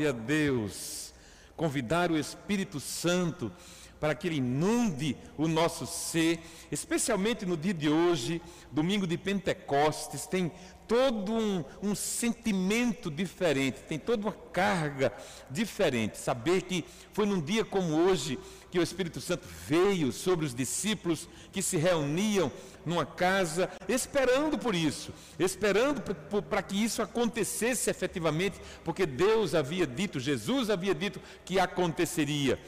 Glória a Deus. Convidar o Espírito Santo para que ele inunde o nosso ser, especialmente no dia de hoje, domingo de Pentecostes, tem todo um, um, sentimento diferente, tem toda uma carga diferente. Saber que foi num dia como hoje que o Espírito Santo veio sobre os discípulos que se reuniam numa casa, esperando por isso, esperando para que isso acontecesse efetivamente, porque Deus havia dito, Jesus havia dito que aconteceria.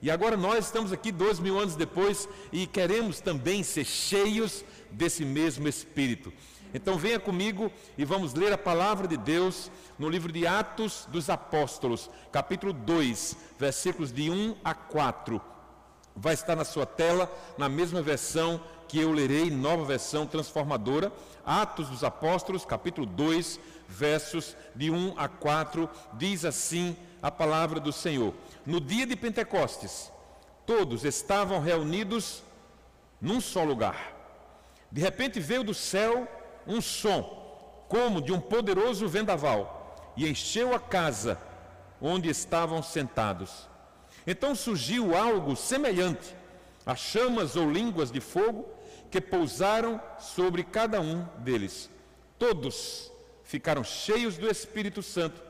E agora nós estamos aqui dois mil anos depois e queremos também ser cheios desse mesmo Espírito. Então venha comigo e vamos ler a palavra de Deus no livro de Atos dos Apóstolos, capítulo 2, versículos de 1 a 4. Vai estar na sua tela, na mesma versão que eu lerei, nova versão transformadora, Atos dos Apóstolos, capítulo 2, versos de 1 a 4, diz assim a palavra do Senhor: No dia de Pentecostes, todos estavam reunidos num só lugar. De repente veio do céu um som, como de um poderoso vendaval, e encheu a casa onde estavam sentados. Então surgiu algo semelhante a chamas ou línguas de fogo que pousaram sobre cada um deles. Todos ficaram cheios do Espírito Santo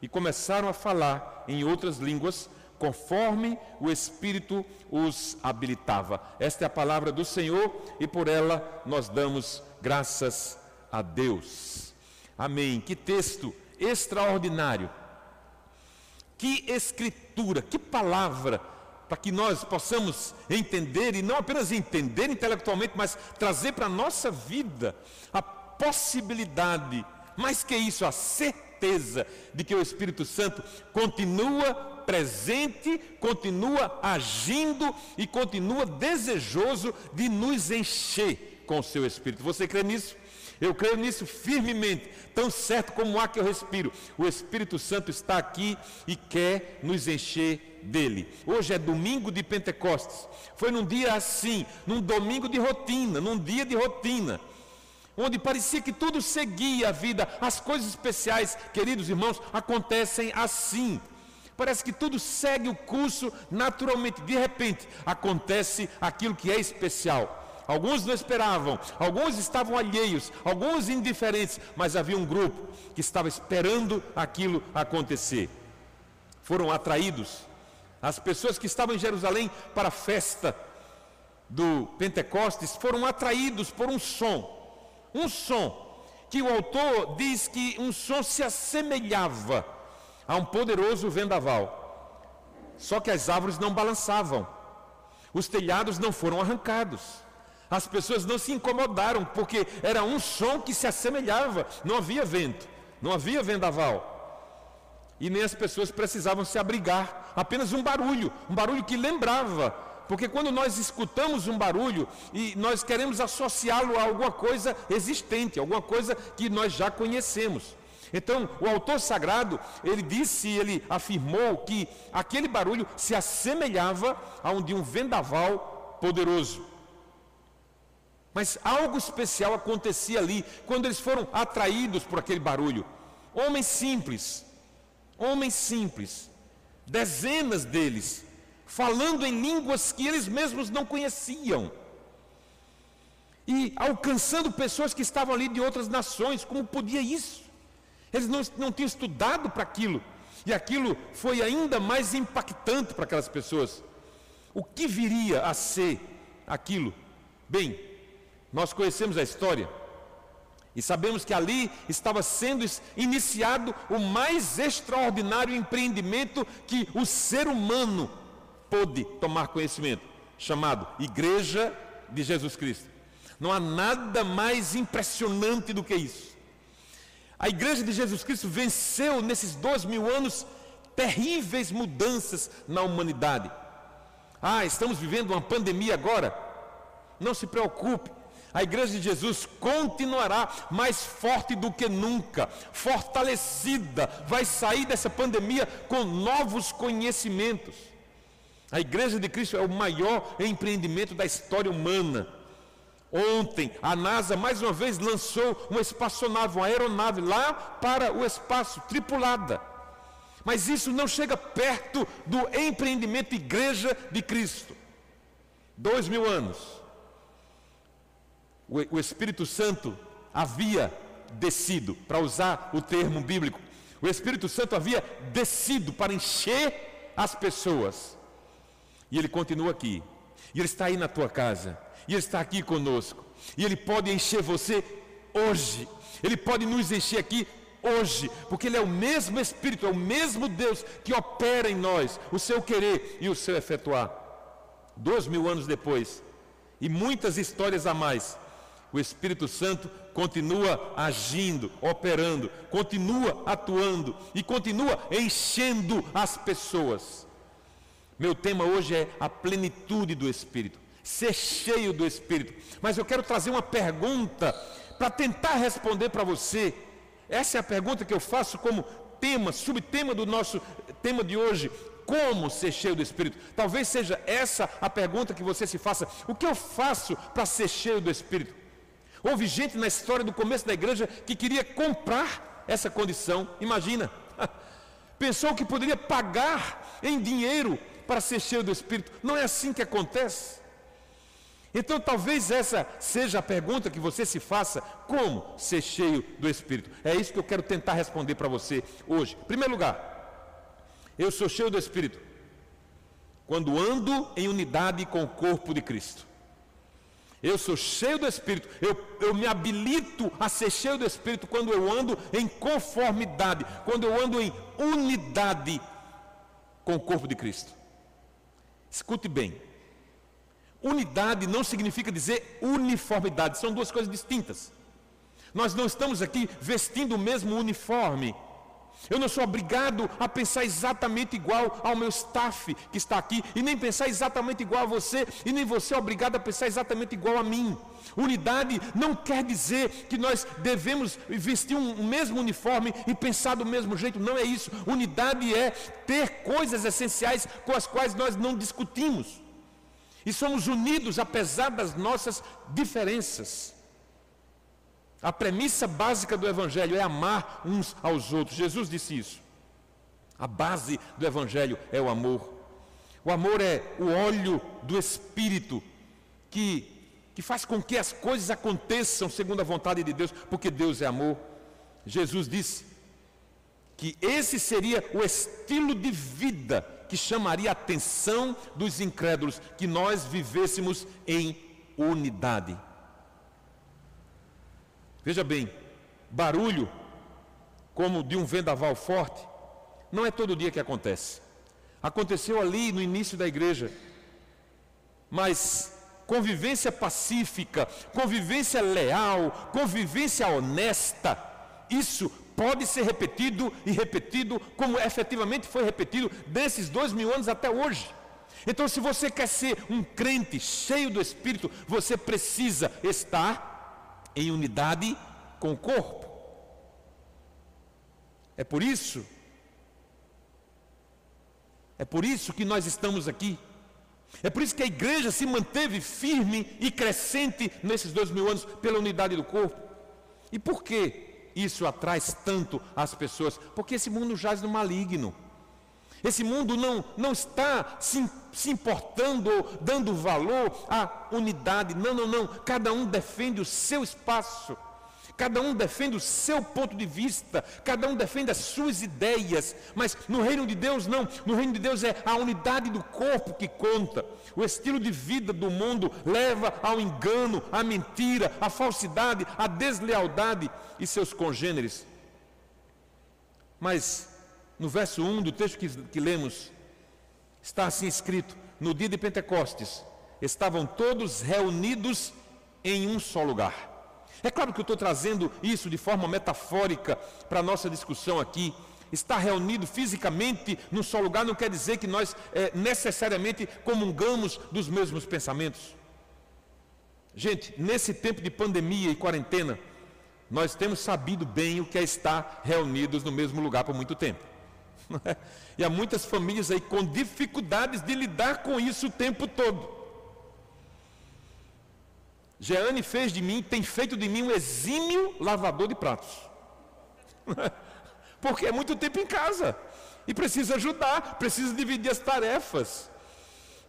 e começaram a falar em outras línguas, conforme o Espírito os habilitava. Esta é a palavra do Senhor e por ela nós damos graças a Deus. Amém. Que texto extraordinário. Que escritura, que palavra, para que nós possamos entender e não apenas entender intelectualmente, mas trazer para a nossa vida a possibilidade, mais que isso, a certeza de que o Espírito Santo continua presente, continua agindo e continua desejoso de nos encher com o seu Espírito. Você crê nisso? Eu creio nisso firmemente, tão certo como há que eu respiro. O Espírito Santo está aqui e quer nos encher dele. Hoje é domingo de Pentecostes. Foi num dia assim, num domingo de rotina, num dia de rotina, onde parecia que tudo seguia a vida, as coisas especiais, queridos irmãos, acontecem assim. Parece que tudo segue o curso naturalmente. De repente, acontece aquilo que é especial Alguns não esperavam, alguns estavam alheios, alguns indiferentes, mas havia um grupo que estava esperando aquilo acontecer. Foram atraídos as pessoas que estavam em Jerusalém para a festa do Pentecostes foram atraídos por um som, um som que o autor diz que um som se assemelhava a um poderoso vendaval. Só que as árvores não balançavam, os telhados não foram arrancados. As pessoas não se incomodaram, porque era um som que se assemelhava, não havia vento, não havia vendaval. E nem as pessoas precisavam se abrigar, apenas um barulho, um barulho que lembrava. Porque quando nós escutamos um barulho e nós queremos associá-lo a alguma coisa existente, alguma coisa que nós já conhecemos. Então, o autor sagrado, ele disse, ele afirmou que aquele barulho se assemelhava a um de um vendaval poderoso. Mas algo especial acontecia ali quando eles foram atraídos por aquele barulho. Homens simples, homens simples, dezenas deles, falando em línguas que eles mesmos não conheciam. E alcançando pessoas que estavam ali de outras nações, como podia isso? Eles não, não tinham estudado para aquilo. E aquilo foi ainda mais impactante para aquelas pessoas. O que viria a ser aquilo? Bem, nós conhecemos a história e sabemos que ali estava sendo iniciado o mais extraordinário empreendimento que o ser humano pôde tomar conhecimento, chamado Igreja de Jesus Cristo. Não há nada mais impressionante do que isso. A Igreja de Jesus Cristo venceu nesses dois mil anos terríveis mudanças na humanidade. Ah, estamos vivendo uma pandemia agora. Não se preocupe, a igreja de Jesus continuará mais forte do que nunca, fortalecida, vai sair dessa pandemia com novos conhecimentos. A igreja de Cristo é o maior empreendimento da história humana. Ontem, a NASA mais uma vez lançou uma espaçonave, uma aeronave lá para o espaço, tripulada. Mas isso não chega perto do empreendimento Igreja de Cristo. Dois mil anos. O Espírito Santo havia descido, para usar o termo bíblico, o Espírito Santo havia descido para encher as pessoas. E ele continua aqui. E ele está aí na tua casa. E ele está aqui conosco. E ele pode encher você hoje. Ele pode nos encher aqui hoje, porque Ele é o mesmo Espírito, é o mesmo Deus que opera em nós o seu querer e o seu efetuar. Dois mil anos depois, e muitas histórias a mais, o Espírito Santo continua agindo, operando, continua atuando e continua enchendo as pessoas. Meu tema hoje é a plenitude do Espírito, ser cheio do Espírito. Mas eu quero trazer uma pergunta para tentar responder para você. Essa é a pergunta que eu faço como tema, subtema do nosso tema de hoje. Como ser cheio do Espírito? Talvez seja essa a pergunta que você se faça. O que eu faço para ser cheio do Espírito? Houve gente na história do começo da igreja que queria comprar essa condição. Imagina. Pensou que poderia pagar em dinheiro para ser cheio do Espírito. Não é assim que acontece. Então, talvez essa seja a pergunta que você se faça: como ser cheio do Espírito? É isso que eu quero tentar responder para você hoje. Em primeiro lugar, eu sou cheio do Espírito quando ando em unidade com o corpo de Cristo. Eu sou cheio do Espírito, eu, eu me habilito a ser cheio do Espírito quando eu ando em conformidade, quando eu ando em unidade com o corpo de Cristo. Escute bem, unidade não significa dizer uniformidade, são duas coisas distintas. Nós não estamos aqui vestindo o mesmo uniforme. Eu não sou obrigado a pensar exatamente igual ao meu staff que está aqui, e nem pensar exatamente igual a você, e nem você é obrigado a pensar exatamente igual a mim. Unidade não quer dizer que nós devemos vestir um mesmo uniforme e pensar do mesmo jeito, não é isso. Unidade é ter coisas essenciais com as quais nós não discutimos, e somos unidos apesar das nossas diferenças. A premissa básica do Evangelho é amar uns aos outros. Jesus disse isso. A base do Evangelho é o amor. O amor é o óleo do Espírito que, que faz com que as coisas aconteçam segundo a vontade de Deus, porque Deus é amor. Jesus disse que esse seria o estilo de vida que chamaria a atenção dos incrédulos, que nós vivêssemos em unidade. Veja bem, barulho como de um vendaval forte, não é todo dia que acontece. Aconteceu ali no início da igreja. Mas convivência pacífica, convivência leal, convivência honesta, isso pode ser repetido e repetido, como efetivamente foi repetido desses dois mil anos até hoje. Então, se você quer ser um crente cheio do Espírito, você precisa estar em unidade com o corpo. É por isso, é por isso que nós estamos aqui. É por isso que a igreja se manteve firme e crescente nesses dois mil anos pela unidade do corpo. E por que isso atrai tanto as pessoas? Porque esse mundo jaz no maligno. Esse mundo não, não está se, se importando ou dando valor à unidade. Não, não, não. Cada um defende o seu espaço. Cada um defende o seu ponto de vista, cada um defende as suas ideias, mas no reino de Deus não. No reino de Deus é a unidade do corpo que conta. O estilo de vida do mundo leva ao engano, à mentira, à falsidade, à deslealdade e seus congêneres. Mas no verso 1 do texto que, que lemos, está assim escrito: No dia de Pentecostes, estavam todos reunidos em um só lugar. É claro que eu estou trazendo isso de forma metafórica para a nossa discussão aqui. Estar reunido fisicamente num só lugar não quer dizer que nós é, necessariamente comungamos dos mesmos pensamentos. Gente, nesse tempo de pandemia e quarentena, nós temos sabido bem o que é estar reunidos no mesmo lugar por muito tempo. É? E há muitas famílias aí com dificuldades de lidar com isso o tempo todo. Jeane fez de mim, tem feito de mim um exímio lavador de pratos. Porque é muito tempo em casa. E precisa ajudar, precisa dividir as tarefas.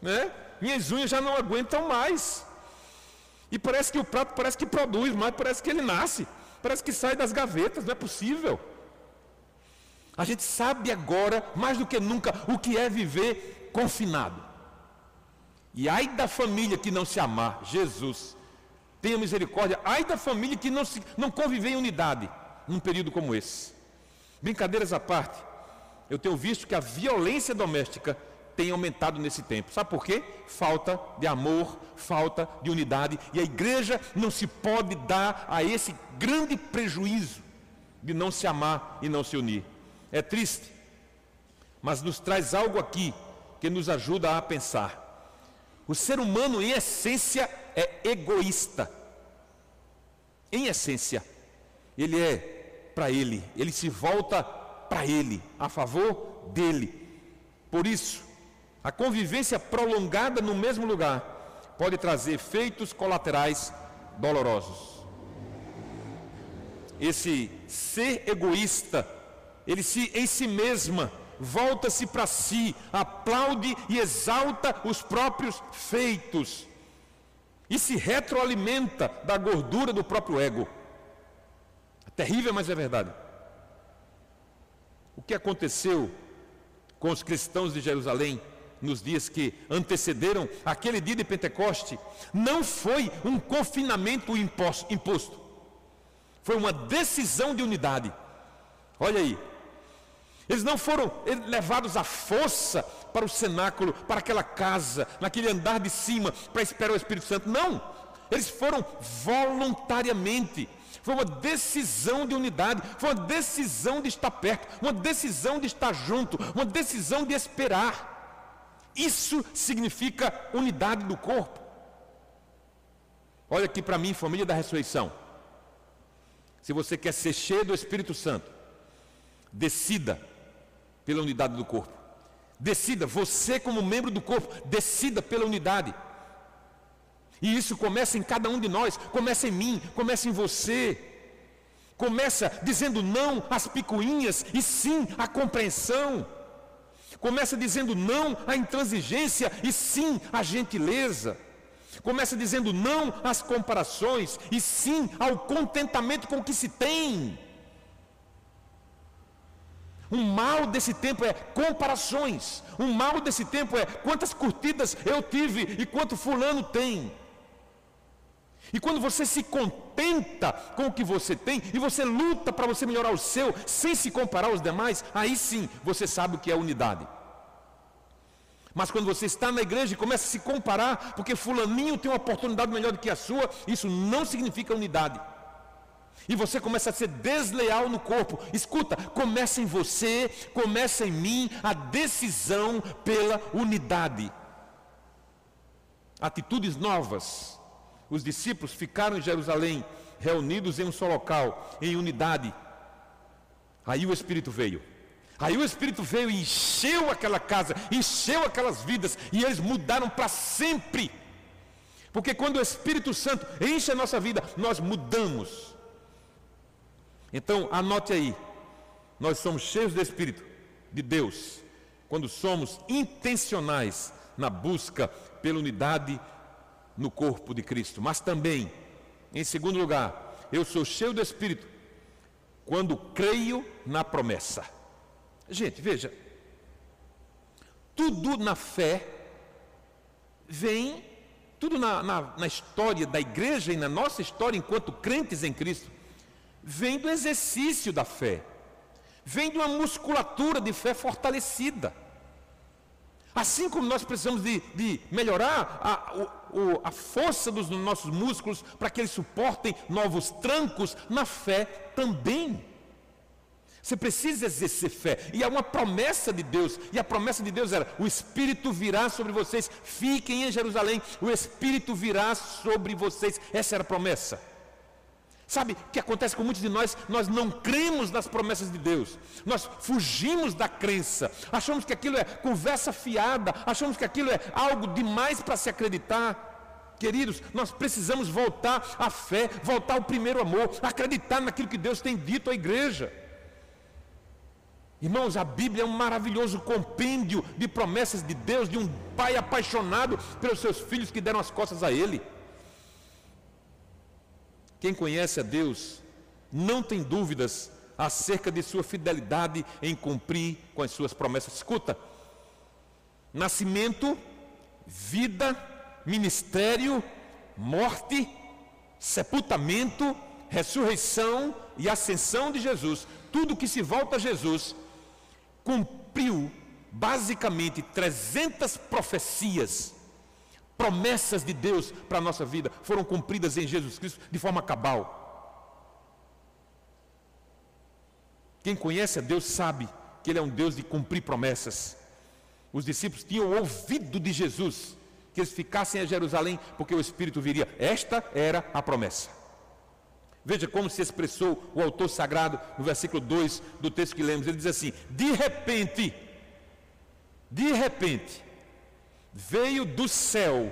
Né? Minhas unhas já não aguentam mais. E parece que o prato parece que produz, mas parece que ele nasce. Parece que sai das gavetas, não é possível. A gente sabe agora, mais do que nunca, o que é viver confinado. E ai da família que não se amar, Jesus, tenha misericórdia. Ai da família que não, se, não conviver em unidade num período como esse. Brincadeiras à parte, eu tenho visto que a violência doméstica tem aumentado nesse tempo. Sabe por quê? Falta de amor, falta de unidade. E a igreja não se pode dar a esse grande prejuízo de não se amar e não se unir. É triste, mas nos traz algo aqui que nos ajuda a pensar. O ser humano, em essência, é egoísta. Em essência, ele é para ele, ele se volta para ele, a favor dele. Por isso, a convivência prolongada no mesmo lugar pode trazer efeitos colaterais dolorosos. Esse ser egoísta, ele se em si mesma volta-se para si, aplaude e exalta os próprios feitos e se retroalimenta da gordura do próprio ego. É terrível, mas é verdade. O que aconteceu com os cristãos de Jerusalém nos dias que antecederam aquele dia de Pentecoste, não foi um confinamento imposto, foi uma decisão de unidade. Olha aí, eles não foram levados à força para o cenáculo, para aquela casa, naquele andar de cima, para esperar o Espírito Santo. Não, eles foram voluntariamente. Foi uma decisão de unidade, foi uma decisão de estar perto, uma decisão de estar junto, uma decisão de esperar. Isso significa unidade do corpo. Olha aqui para mim, família da ressurreição. Se você quer ser cheio do Espírito Santo, decida pela unidade do corpo. Decida, você como membro do corpo, decida pela unidade. E isso começa em cada um de nós, começa em mim, começa em você. Começa dizendo não às picuinhas e sim à compreensão. Começa dizendo não à intransigência e sim à gentileza. Começa dizendo não às comparações e sim ao contentamento com o que se tem. Um mal desse tempo é comparações. Um mal desse tempo é quantas curtidas eu tive e quanto fulano tem. E quando você se contenta com o que você tem e você luta para você melhorar o seu, sem se comparar aos demais, aí sim você sabe o que é unidade. Mas quando você está na igreja e começa a se comparar, porque fulaninho tem uma oportunidade melhor do que a sua, isso não significa unidade. E você começa a ser desleal no corpo. Escuta, começa em você, começa em mim a decisão pela unidade. Atitudes novas os discípulos ficaram em Jerusalém, reunidos em um só local, em unidade. Aí o Espírito veio. Aí o Espírito veio e encheu aquela casa, encheu aquelas vidas, e eles mudaram para sempre. Porque quando o Espírito Santo enche a nossa vida, nós mudamos. Então, anote aí, nós somos cheios do Espírito de Deus, quando somos intencionais na busca pela unidade no corpo de Cristo. Mas também, em segundo lugar, eu sou cheio do Espírito quando creio na promessa. Gente, veja, tudo na fé vem, tudo na, na, na, história da igreja e na nossa história enquanto crentes em Cristo, vem do exercício da fé, vem de uma musculatura de fé fortalecida. Assim como nós precisamos de, de melhorar a, o, a força dos nossos músculos para que eles suportem novos trancos, na fé também. Você precisa exercer fé. E há uma promessa de Deus. E a promessa de Deus era: o Espírito virá sobre vocês. Fiquem em Jerusalém. O Espírito virá sobre vocês. Essa era a promessa. Sabe o que acontece com muitos de nós? Nós não cremos nas promessas de Deus. Nós fugimos da crença. Achamos que aquilo é conversa fiada. Achamos que aquilo é algo demais para se acreditar. Queridos, nós precisamos voltar à fé, voltar ao primeiro amor, acreditar naquilo que Deus tem dito à igreja. Irmãos, a Bíblia é um maravilhoso compêndio de promessas de Deus, de um pai apaixonado pelos seus filhos que deram as costas a Ele. Quem conhece a Deus não tem dúvidas acerca de sua fidelidade em cumprir com as suas promessas. Escuta, nascimento, vida, ministério, morte, sepultamento, ressurreição e ascensão de Jesus, tudo que se volta a Jesus, cumpriu basicamente 300 profecias, promessas de Deus para a nossa vida, foram cumpridas em Jesus Cristo de forma cabal. Quem conhece a Deus sabe que Ele é um Deus de cumprir promessas. Os discípulos tinham ouvido de Jesus que eles ficassem a Jerusalém porque o Espírito viria. Esta era a promessa. Veja como se expressou o autor sagrado no versículo 2 do texto que lemos. Ele diz assim: De repente, de repente, veio do céu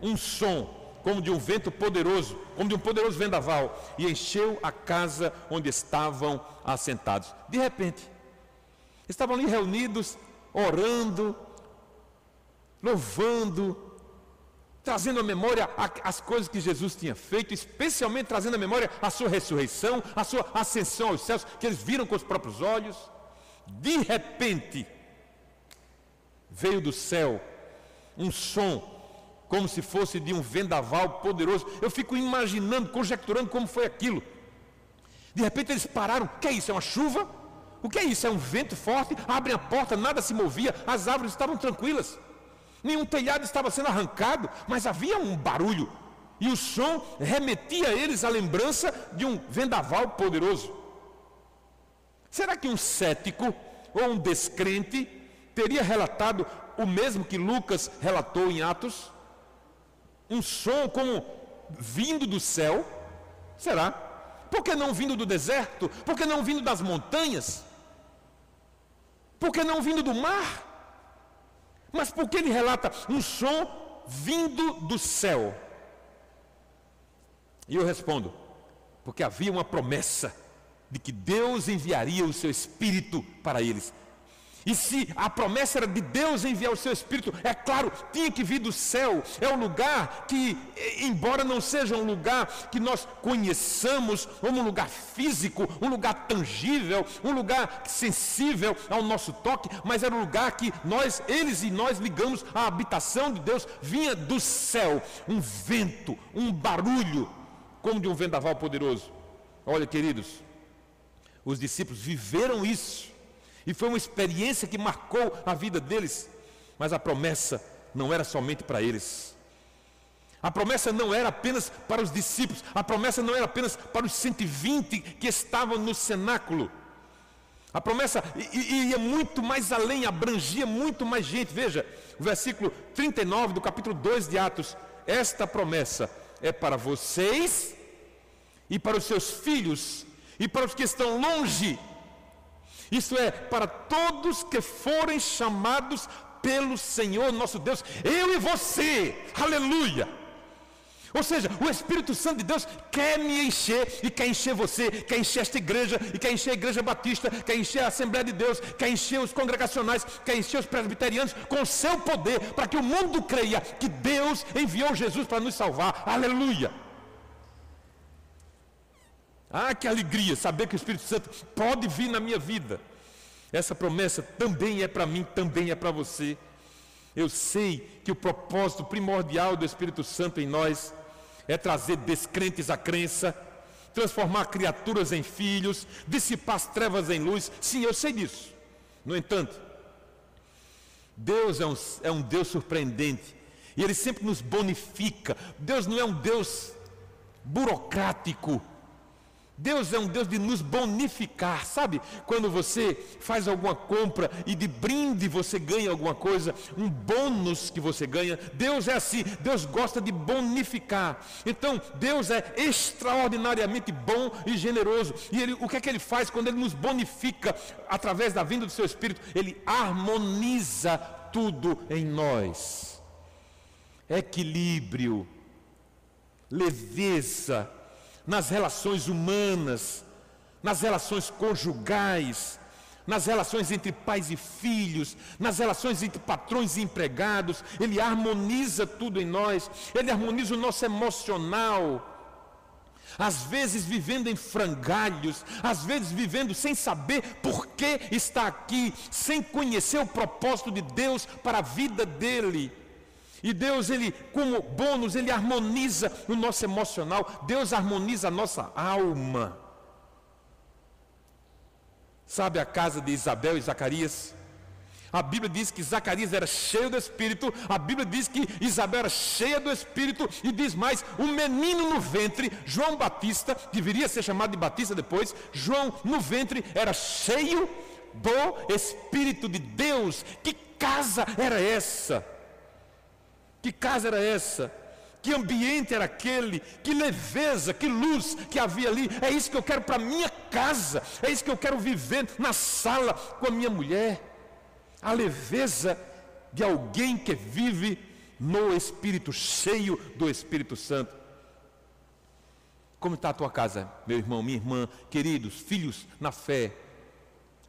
um som como de um vento poderoso, como de um poderoso vendaval, e encheu a casa onde estavam assentados. De repente, estavam ali reunidos, orando, louvando, trazendo à memória as coisas que Jesus tinha feito, especialmente trazendo à memória a sua ressurreição, a sua ascensão aos céus, que eles viram com os próprios olhos. De repente, veio do céu um som como se fosse de um vendaval poderoso. Eu fico imaginando, conjecturando como foi aquilo. De repente eles pararam. O que é isso? É uma chuva? O que é isso? É um vento forte? Abrem a porta, nada se movia, as árvores estavam tranquilas. Nenhum telhado estava sendo arrancado, mas havia um barulho. E o som remetia a eles a lembrança de um vendaval poderoso. Será que um cético ou um descrente teria relatado o mesmo que Lucas relatou em Atos? um som como vindo do céu? Será? Por que não vindo do deserto? Por que não vindo das montanhas? Por que não vindo do mar? Mas por que ele relata um som vindo do céu? E eu respondo: porque havia uma promessa de que Deus enviaria o seu Espírito para eles. E se a promessa era de Deus enviar o seu Espírito, é claro, tinha que vir do céu. É um lugar que, embora não seja um lugar que nós conheçamos, como um lugar físico, um lugar tangível, um lugar sensível ao nosso toque, mas era um lugar que nós, eles e nós ligamos à habitação de Deus, vinha do céu, um vento, um barulho, como de um vendaval poderoso. Olha, queridos, os discípulos viveram isso e foi uma experiência que marcou a vida deles. Mas a promessa não era somente para eles. A promessa não era apenas para os discípulos, a promessa não era apenas para os 120 que estavam no cenáculo. A promessa ia muito mais além, abrangia muito mais gente. Veja, o versículo 39 do capítulo 2 de Atos. Esta promessa é para vocês e para os seus filhos e para os que estão longe isso é, para todos que forem chamados pelo Senhor nosso Deus, eu e você, aleluia. Ou seja, o Espírito Santo de Deus quer me encher e quer encher você, quer encher esta igreja e quer encher a igreja batista, quer encher a Assembleia de Deus, quer encher os congregacionais, quer encher os presbiterianos com o seu poder, para que o mundo creia que Deus enviou Jesus para nos salvar. Aleluia. Ah, que alegria saber que o Espírito Santo pode vir na minha vida. Essa promessa também é para mim, também é para você. Eu sei que o propósito primordial do Espírito Santo em nós é trazer descrentes à crença, transformar criaturas em filhos, dissipar as trevas em luz. Sim, eu sei disso. No entanto, Deus é um, é um Deus surpreendente e Ele sempre nos bonifica. Deus não é um Deus burocrático. Deus é um Deus de nos bonificar, sabe? Quando você faz alguma compra e de brinde você ganha alguma coisa, um bônus que você ganha, Deus é assim, Deus gosta de bonificar. Então, Deus é extraordinariamente bom e generoso. E ele, o que é que ele faz quando ele nos bonifica através da vinda do seu Espírito? Ele harmoniza tudo em nós. Equilíbrio leveza nas relações humanas, nas relações conjugais, nas relações entre pais e filhos, nas relações entre patrões e empregados, Ele harmoniza tudo em nós, Ele harmoniza o nosso emocional. Às vezes vivendo em frangalhos, às vezes vivendo sem saber por que está aqui, sem conhecer o propósito de Deus para a vida dele. E Deus, ele, como bônus, ele harmoniza o nosso emocional, Deus harmoniza a nossa alma. Sabe a casa de Isabel e Zacarias? A Bíblia diz que Zacarias era cheio do Espírito, a Bíblia diz que Isabel era cheia do Espírito, e diz mais: um menino no ventre, João Batista, deveria ser chamado de Batista depois, João no ventre era cheio do Espírito de Deus. Que casa era essa? Que casa era essa? Que ambiente era aquele? Que leveza, que luz que havia ali. É isso que eu quero para minha casa. É isso que eu quero viver na sala com a minha mulher. A leveza de alguém que vive no Espírito, cheio do Espírito Santo. Como está a tua casa, meu irmão, minha irmã, queridos, filhos na fé?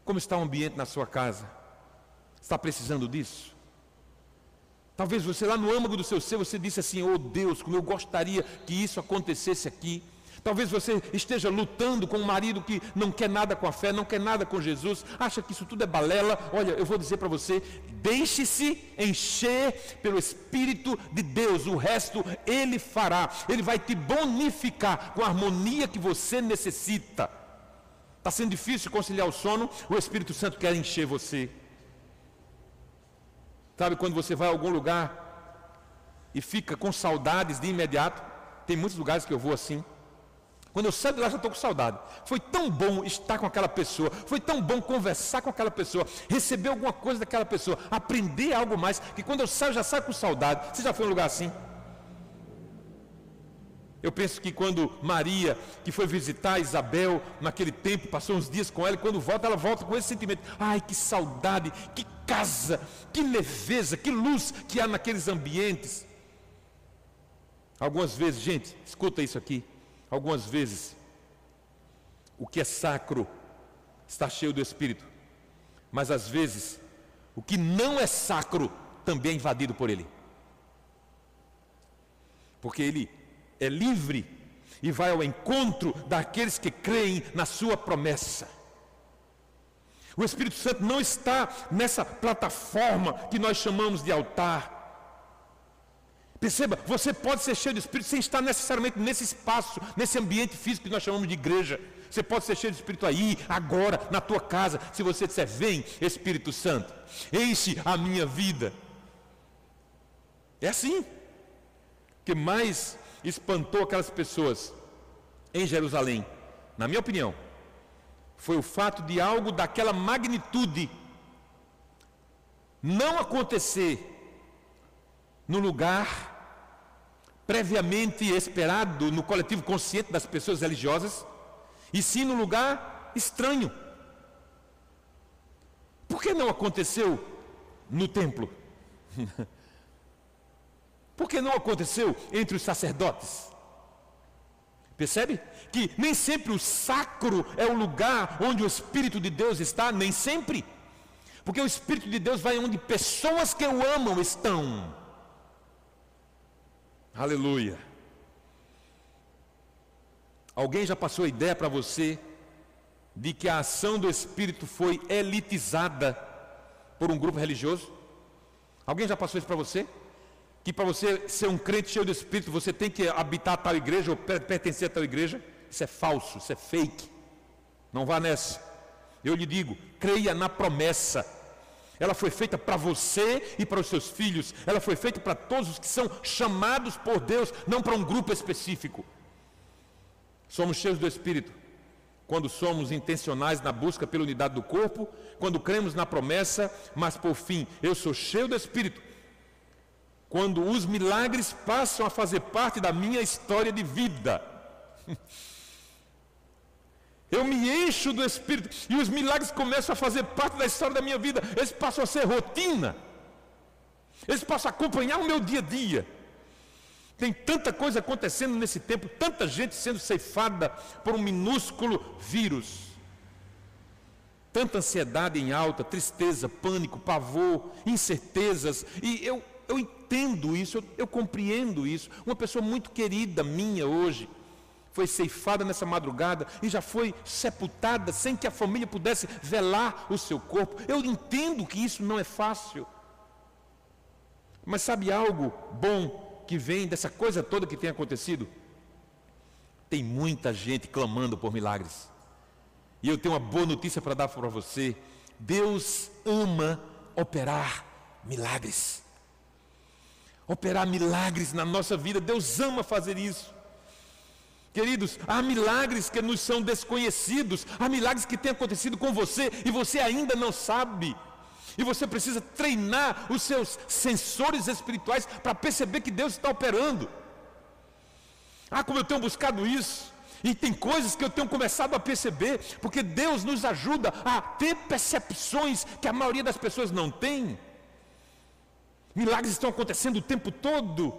Como está o ambiente na sua casa? Está precisando disso? Talvez você lá no âmago do seu ser, você disse assim, oh Deus, como eu gostaria que isso acontecesse aqui. Talvez você esteja lutando com um marido que não quer nada com a fé, não quer nada com Jesus, acha que isso tudo é balela. Olha, eu vou dizer para você: deixe-se encher pelo Espírito de Deus, o resto Ele fará. Ele vai te bonificar com a harmonia que você necessita. Está sendo difícil conciliar o sono, o Espírito Santo quer encher você. Sabe quando você vai a algum lugar e fica com saudades de imediato? Tem muitos lugares que eu vou assim. Quando eu saio de lá, já estou com saudade. Foi tão bom estar com aquela pessoa, foi tão bom conversar com aquela pessoa, receber alguma coisa daquela pessoa, aprender algo mais, que quando eu saio, já saio com saudade. Você já foi em um lugar assim? Eu penso que quando Maria, que foi visitar Isabel naquele tempo, passou uns dias com ela, e quando volta, ela volta com esse sentimento: ai, que saudade, que casa, que leveza, que luz que há naqueles ambientes. Algumas vezes, gente, escuta isso aqui. Algumas vezes, o que é sacro está cheio do Espírito, mas às vezes, o que não é sacro também é invadido por ele. Porque ele é livre e vai ao encontro daqueles que creem na sua promessa. O Espírito Santo não está nessa plataforma que nós chamamos de altar. Perceba, você pode ser cheio do Espírito sem estar necessariamente nesse espaço, nesse ambiente físico que nós chamamos de igreja. Você pode ser cheio do Espírito aí, agora, na tua casa, se você disser, vem Espírito Santo, enche a minha vida. É assim. O que mais espantou aquelas pessoas em Jerusalém, na minha opinião, foi o fato de algo daquela magnitude não acontecer no lugar previamente esperado no coletivo consciente das pessoas religiosas, e sim no lugar estranho. Por que não aconteceu no templo? Por que não aconteceu entre os sacerdotes? Percebe? Que nem sempre o sacro é o lugar onde o Espírito de Deus está, nem sempre. Porque o Espírito de Deus vai onde pessoas que o amam estão. Aleluia. Alguém já passou a ideia para você de que a ação do Espírito foi elitizada por um grupo religioso? Alguém já passou isso para você? Que para você ser um crente cheio do Espírito, você tem que habitar tal igreja ou pertencer a tal igreja. Isso é falso, isso é fake. Não vá nessa. Eu lhe digo, creia na promessa. Ela foi feita para você e para os seus filhos. Ela foi feita para todos os que são chamados por Deus, não para um grupo específico. Somos cheios do Espírito quando somos intencionais na busca pela unidade do corpo, quando cremos na promessa, mas por fim, eu sou cheio do Espírito quando os milagres passam a fazer parte da minha história de vida. Eu me encho do Espírito e os milagres começam a fazer parte da história da minha vida. Eles passam a ser rotina. Eles passam a acompanhar o meu dia a dia. Tem tanta coisa acontecendo nesse tempo, tanta gente sendo ceifada por um minúsculo vírus. Tanta ansiedade em alta, tristeza, pânico, pavor, incertezas. E eu, eu entendo isso, eu, eu compreendo isso. Uma pessoa muito querida minha hoje foi ceifada nessa madrugada e já foi sepultada sem que a família pudesse velar o seu corpo. Eu entendo que isso não é fácil. Mas sabe algo bom que vem dessa coisa toda que tem acontecido? Tem muita gente clamando por milagres. E eu tenho uma boa notícia para dar para você. Deus ama operar milagres. Operar milagres na nossa vida. Deus ama fazer isso. Queridos, há milagres que nos são desconhecidos, há milagres que têm acontecido com você e você ainda não sabe. E você precisa treinar os seus sensores espirituais para perceber que Deus está operando. Ah, como eu tenho buscado isso. E tem coisas que eu tenho começado a perceber, porque Deus nos ajuda a ter percepções que a maioria das pessoas não tem. Milagres estão acontecendo o tempo todo.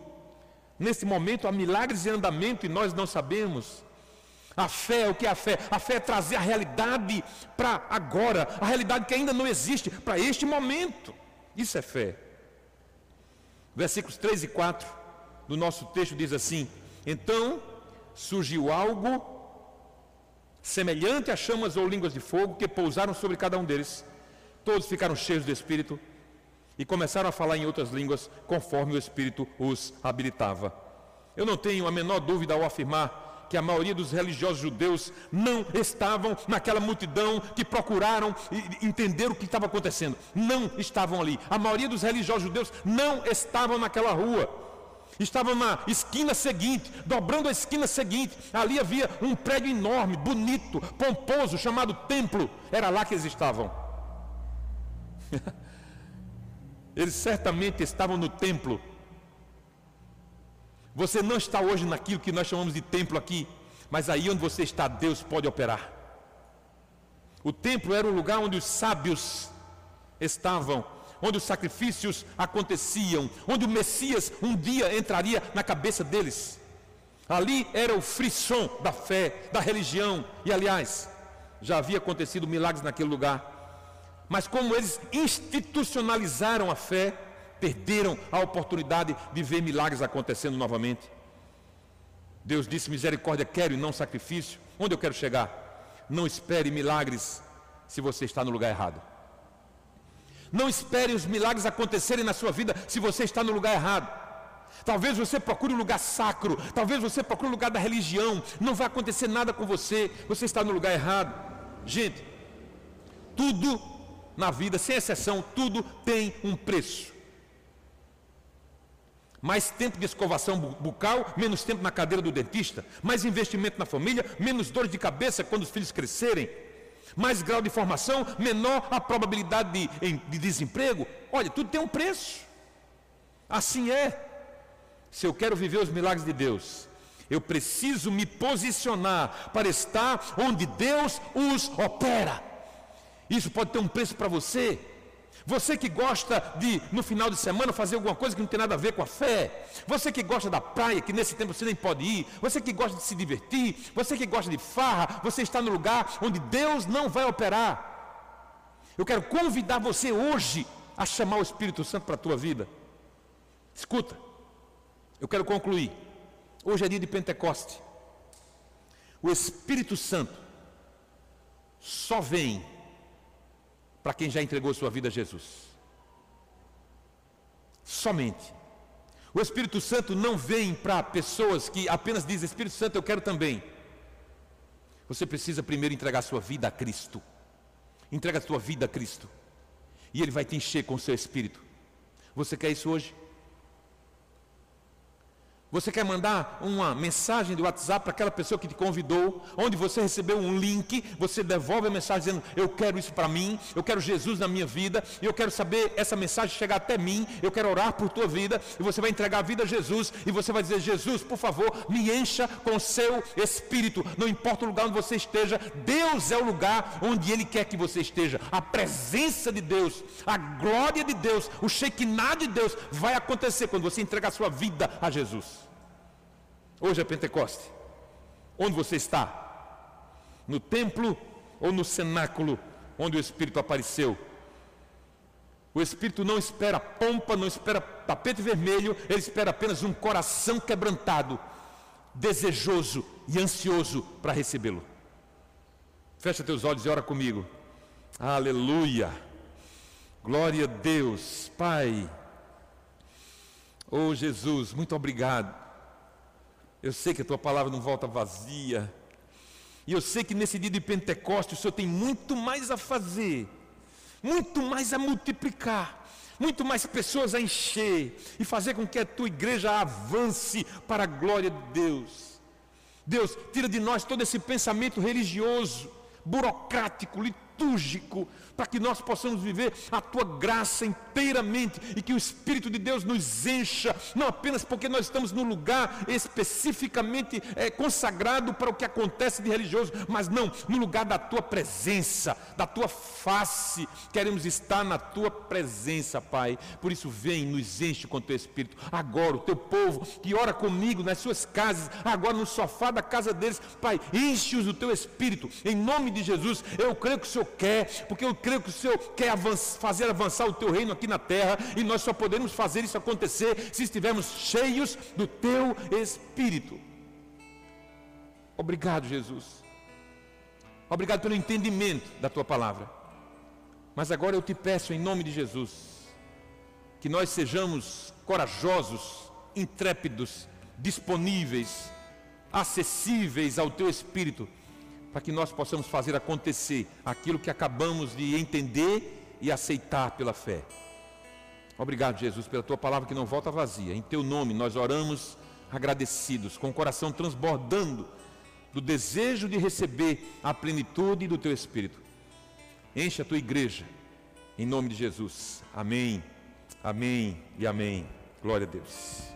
Nesse momento há milagres em andamento e nós não sabemos. A fé, o que é a fé? A fé é trazer a realidade para agora, a realidade que ainda não existe, para este momento. Isso é fé. Versículos 3 e 4 do nosso texto diz assim: Então surgiu algo semelhante a chamas ou línguas de fogo que pousaram sobre cada um deles. Todos ficaram cheios do Espírito e começaram a falar em outras línguas conforme o Espírito os habilitava. Eu não tenho a menor dúvida ao afirmar que a maioria dos religiosos judeus não estavam naquela multidão que procuraram entender o que estava acontecendo. Não estavam ali. A maioria dos religiosos judeus não estavam naquela rua. Estavam na esquina seguinte, dobrando a esquina seguinte. Ali havia um prédio enorme, bonito, pomposo, chamado templo. Era lá que eles estavam. Eles certamente estavam no templo. Você não está hoje naquilo que nós chamamos de templo aqui, mas aí onde você está, Deus pode operar. O templo era o lugar onde os sábios estavam, onde os sacrifícios aconteciam, onde o Messias um dia entraria na cabeça deles. Ali era o frisson da fé, da religião, e aliás, já havia acontecido milagres naquele lugar. Mas como eles institucionalizaram a fé, perderam a oportunidade de ver milagres acontecendo novamente. Deus disse: misericórdia quero e não sacrifício. Onde eu quero chegar? Não espere milagres se você está no lugar errado. Não espere os milagres acontecerem na sua vida se você está no lugar errado. Talvez você procure um lugar sacro, talvez você procure um lugar da religião, não vai acontecer nada com você, você está no lugar errado. Gente, tudo na vida, sem exceção, tudo tem um preço. Mais tempo de escovação bucal, menos tempo na cadeira do dentista, mais investimento na família, menos dores de cabeça quando os filhos crescerem, mais grau de formação, menor a probabilidade de, de desemprego. Olha, tudo tem um preço. Assim é. Se eu quero viver os milagres de Deus, eu preciso me posicionar para estar onde Deus os opera. Isso pode ter um preço para você. Você que gosta de, no final de semana, fazer alguma coisa que não tem nada a ver com a fé. Você que gosta da praia, que nesse tempo você nem pode ir. Você que gosta de se divertir. Você que gosta de farra. Você está no lugar onde Deus não vai operar. Eu quero convidar você hoje a chamar o Espírito Santo para a tua vida. Escuta, eu quero concluir. Hoje é dia de Pentecoste. O Espírito Santo só vem para quem já entregou sua vida a Jesus. Somente. O Espírito Santo não vem para pessoas que apenas dizem: Espírito Santo, eu quero também. Você precisa primeiro entregar sua vida a Cristo. Entrega a sua vida a Cristo. E Ele vai te encher com o seu Espírito. Você quer isso hoje? Você quer mandar uma mensagem do WhatsApp para aquela pessoa que te convidou, onde você recebeu um link, você devolve a mensagem dizendo: Eu quero isso para mim, eu quero Jesus na minha vida, eu quero saber essa mensagem chegar até mim, eu quero orar por tua vida, e você vai entregar a vida a Jesus, e você vai dizer: Jesus, por favor, me encha com o seu espírito, não importa o lugar onde você esteja, Deus é o lugar onde Ele quer que você esteja, a presença de Deus, a glória de Deus, o Shekinah de Deus vai acontecer quando você entregar a sua vida a Jesus. Hoje é Pentecoste. Onde você está? No templo ou no cenáculo onde o Espírito apareceu? O Espírito não espera pompa, não espera tapete vermelho, ele espera apenas um coração quebrantado, desejoso e ansioso para recebê-lo. Fecha teus olhos e ora comigo. Aleluia. Glória a Deus. Pai. Oh Jesus, muito obrigado. Eu sei que a tua palavra não volta vazia. E eu sei que nesse dia de Pentecostes o Senhor tem muito mais a fazer, muito mais a multiplicar, muito mais pessoas a encher e fazer com que a tua igreja avance para a glória de Deus. Deus, tira de nós todo esse pensamento religioso, burocrático, litúrgico, para que nós possamos viver a tua graça inteiramente e que o Espírito de Deus nos encha, não apenas porque nós estamos num lugar especificamente é, consagrado para o que acontece de religioso, mas não, no lugar da tua presença, da tua face, queremos estar na tua presença, Pai. Por isso, vem, nos enche com o teu Espírito. Agora, o teu povo que ora comigo nas suas casas, agora no sofá da casa deles, Pai, enche-os do teu Espírito, em nome de Jesus. Eu creio que o Senhor quer, porque eu creio que o Senhor quer avançar, fazer avançar o teu reino aqui na terra, e nós só podemos fazer isso acontecer se estivermos cheios do teu Espírito. Obrigado, Jesus. Obrigado pelo entendimento da tua palavra. Mas agora eu te peço, em nome de Jesus, que nós sejamos corajosos, intrépidos, disponíveis, acessíveis ao teu Espírito para que nós possamos fazer acontecer aquilo que acabamos de entender e aceitar pela fé. Obrigado, Jesus, pela tua palavra que não volta vazia. Em teu nome nós oramos agradecidos, com o coração transbordando do desejo de receber a plenitude do teu Espírito. Enche a tua igreja, em nome de Jesus. Amém, amém e amém. Glória a Deus.